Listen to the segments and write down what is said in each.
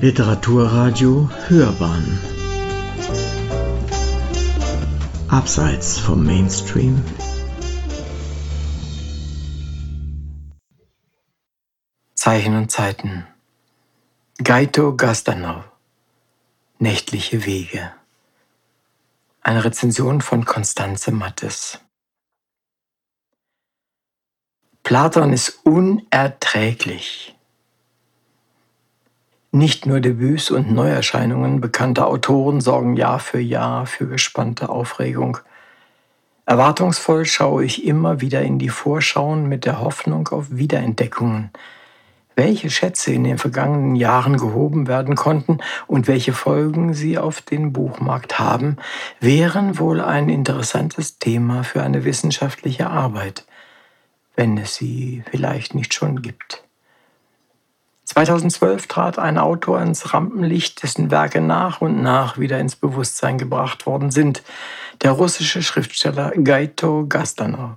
Literaturradio Hörbahn. Abseits vom Mainstream. Zeichen und Zeiten. Gaito Gastanov. Nächtliche Wege. Eine Rezension von Konstanze Mattes. Platon ist unerträglich. Nicht nur Debüts und Neuerscheinungen bekannter Autoren sorgen Jahr für Jahr für gespannte Aufregung. Erwartungsvoll schaue ich immer wieder in die Vorschauen mit der Hoffnung auf Wiederentdeckungen. Welche Schätze in den vergangenen Jahren gehoben werden konnten und welche Folgen sie auf den Buchmarkt haben, wären wohl ein interessantes Thema für eine wissenschaftliche Arbeit, wenn es sie vielleicht nicht schon gibt. 2012 trat ein Autor ins Rampenlicht, dessen Werke nach und nach wieder ins Bewusstsein gebracht worden sind, der russische Schriftsteller Gaito Gastanov.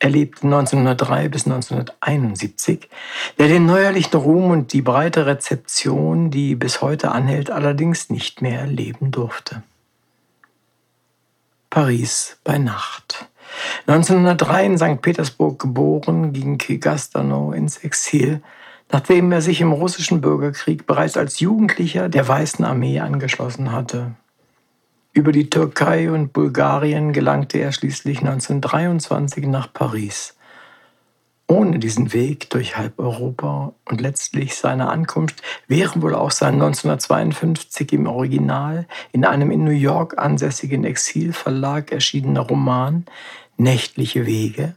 Er lebte 1903 bis 1971, der den neuerlichen Ruhm und die breite Rezeption, die bis heute anhält, allerdings nicht mehr erleben durfte. Paris bei Nacht. 1903 in St. Petersburg geboren, ging Gastanov ins Exil, nachdem er sich im russischen Bürgerkrieg bereits als Jugendlicher der Weißen Armee angeschlossen hatte. Über die Türkei und Bulgarien gelangte er schließlich 1923 nach Paris. Ohne diesen Weg durch halb Europa und letztlich seine Ankunft wäre wohl auch sein 1952 im Original in einem in New York ansässigen Exilverlag erschienener Roman Nächtliche Wege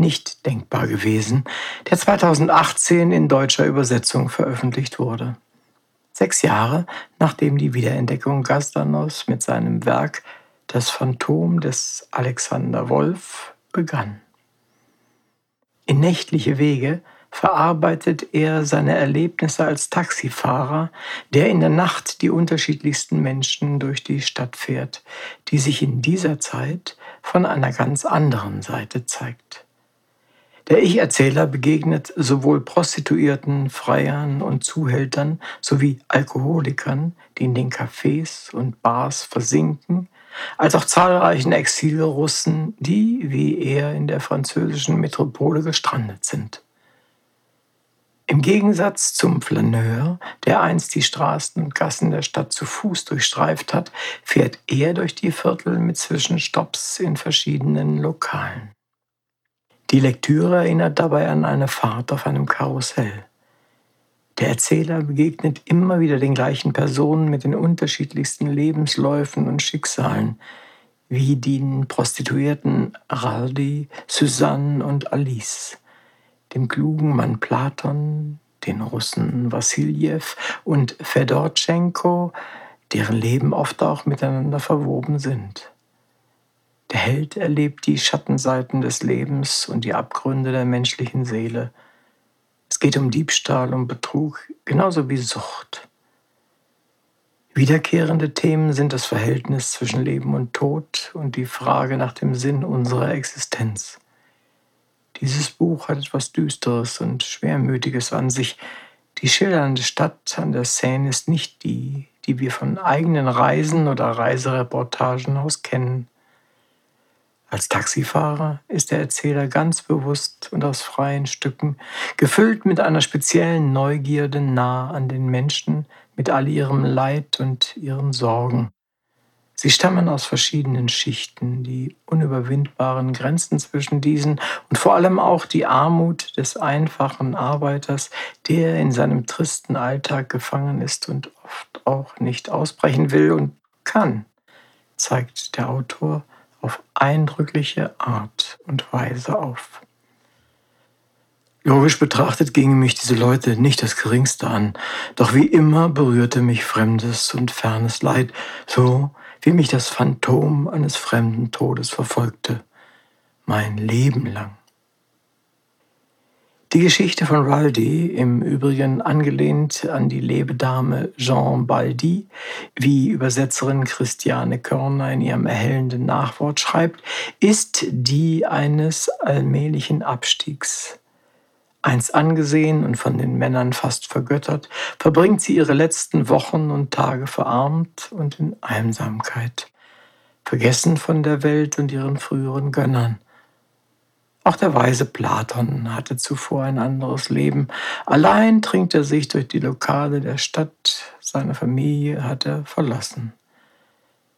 nicht denkbar gewesen, der 2018 in deutscher Übersetzung veröffentlicht wurde. Sechs Jahre nachdem die Wiederentdeckung Gazdanos mit seinem Werk Das Phantom des Alexander Wolf begann. In nächtliche Wege verarbeitet er seine Erlebnisse als Taxifahrer, der in der Nacht die unterschiedlichsten Menschen durch die Stadt fährt, die sich in dieser Zeit von einer ganz anderen Seite zeigt. Der Ich-Erzähler begegnet sowohl Prostituierten, Freiern und Zuhältern sowie Alkoholikern, die in den Cafés und Bars versinken, als auch zahlreichen Exilrussen, die, wie er, in der französischen Metropole gestrandet sind. Im Gegensatz zum Flaneur, der einst die Straßen und Gassen der Stadt zu Fuß durchstreift hat, fährt er durch die Viertel mit Zwischenstopps in verschiedenen Lokalen. Die Lektüre erinnert dabei an eine Fahrt auf einem Karussell. Der Erzähler begegnet immer wieder den gleichen Personen mit den unterschiedlichsten Lebensläufen und Schicksalen, wie den Prostituierten Raldi, Susanne und Alice, dem klugen Mann Platon, den Russen Wassiljew und Fedorchenko, deren Leben oft auch miteinander verwoben sind. Der Held erlebt die Schattenseiten des Lebens und die Abgründe der menschlichen Seele. Es geht um Diebstahl, um Betrug, genauso wie Sucht. Wiederkehrende Themen sind das Verhältnis zwischen Leben und Tod und die Frage nach dem Sinn unserer Existenz. Dieses Buch hat etwas Düsteres und Schwermütiges an sich. Die schildernde Stadt an der Seine ist nicht die, die wir von eigenen Reisen oder Reisereportagen aus kennen. Als Taxifahrer ist der Erzähler ganz bewusst und aus freien Stücken, gefüllt mit einer speziellen Neugierde nah an den Menschen, mit all ihrem Leid und ihren Sorgen. Sie stammen aus verschiedenen Schichten, die unüberwindbaren Grenzen zwischen diesen und vor allem auch die Armut des einfachen Arbeiters, der in seinem tristen Alltag gefangen ist und oft auch nicht ausbrechen will und kann, zeigt der Autor auf eindrückliche Art und Weise auf. Logisch betrachtet gingen mich diese Leute nicht das geringste an, doch wie immer berührte mich fremdes und fernes Leid, so wie mich das Phantom eines fremden Todes verfolgte, mein Leben lang. Die Geschichte von Raldi, im Übrigen angelehnt an die Lebedame Jean Baldi, wie Übersetzerin Christiane Körner in ihrem erhellenden Nachwort schreibt, ist die eines allmählichen Abstiegs. Einst angesehen und von den Männern fast vergöttert, verbringt sie ihre letzten Wochen und Tage verarmt und in Einsamkeit, vergessen von der Welt und ihren früheren Gönnern. Auch der weise Platon hatte zuvor ein anderes Leben. Allein trinkt er sich durch die Lokale der Stadt, seine Familie hat er verlassen.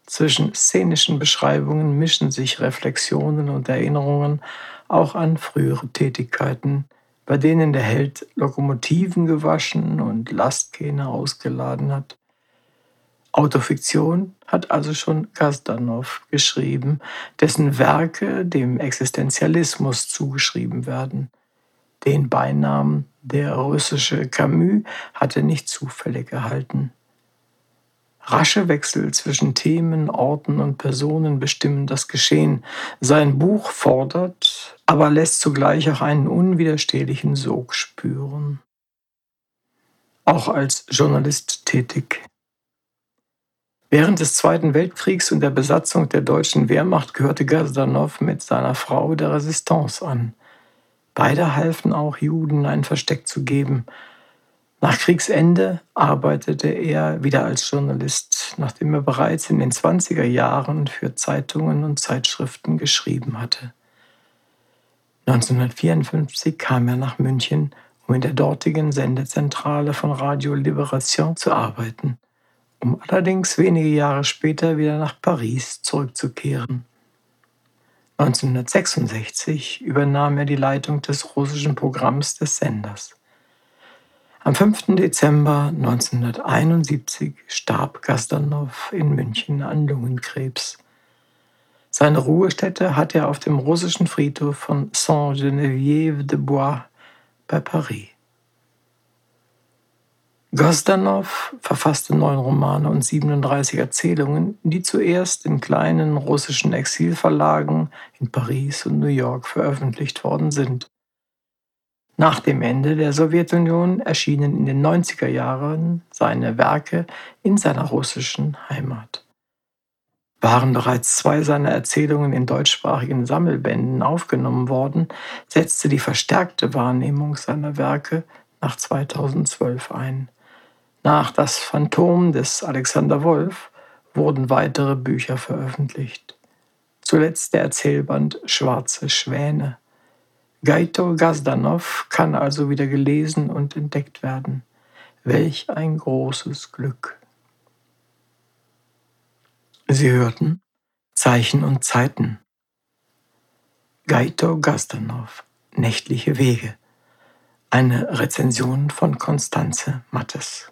Zwischen szenischen Beschreibungen mischen sich Reflexionen und Erinnerungen auch an frühere Tätigkeiten, bei denen der Held Lokomotiven gewaschen und Lastkähne ausgeladen hat. Autofiktion hat also schon Gazdanov geschrieben, dessen Werke dem Existenzialismus zugeschrieben werden. Den Beinamen der russische Camus hatte nicht zufällig erhalten. Rasche Wechsel zwischen Themen, Orten und Personen bestimmen das Geschehen. Sein Buch fordert, aber lässt zugleich auch einen unwiderstehlichen Sog spüren. Auch als Journalist tätig. Während des Zweiten Weltkriegs und der Besatzung der deutschen Wehrmacht gehörte Gazdanov mit seiner Frau der Resistance an. Beide halfen auch Juden ein Versteck zu geben, nach Kriegsende arbeitete er wieder als Journalist, nachdem er bereits in den 20er Jahren für Zeitungen und Zeitschriften geschrieben hatte. 1954 kam er nach München, um in der dortigen Sendezentrale von Radio Liberation zu arbeiten, um allerdings wenige Jahre später wieder nach Paris zurückzukehren. 1966 übernahm er die Leitung des russischen Programms des Senders. Am 5. Dezember 1971 starb Gastanov in München an Lungenkrebs. Seine Ruhestätte hat er auf dem russischen Friedhof von Saint-Geneviève-de-Bois bei Paris. Gosdanov verfasste neun Romane und 37 Erzählungen, die zuerst in kleinen russischen Exilverlagen in Paris und New York veröffentlicht worden sind. Nach dem Ende der Sowjetunion erschienen in den 90er Jahren seine Werke in seiner russischen Heimat. Waren bereits zwei seiner Erzählungen in deutschsprachigen Sammelbänden aufgenommen worden, setzte die verstärkte Wahrnehmung seiner Werke nach 2012 ein. Nach Das Phantom des Alexander Wolf wurden weitere Bücher veröffentlicht. Zuletzt der Erzählband Schwarze Schwäne. Gaito Gazdanov kann also wieder gelesen und entdeckt werden. Welch ein großes Glück. Sie hörten Zeichen und Zeiten. Gaito Gazdanov, Nächtliche Wege. Eine Rezension von Konstanze Mattes.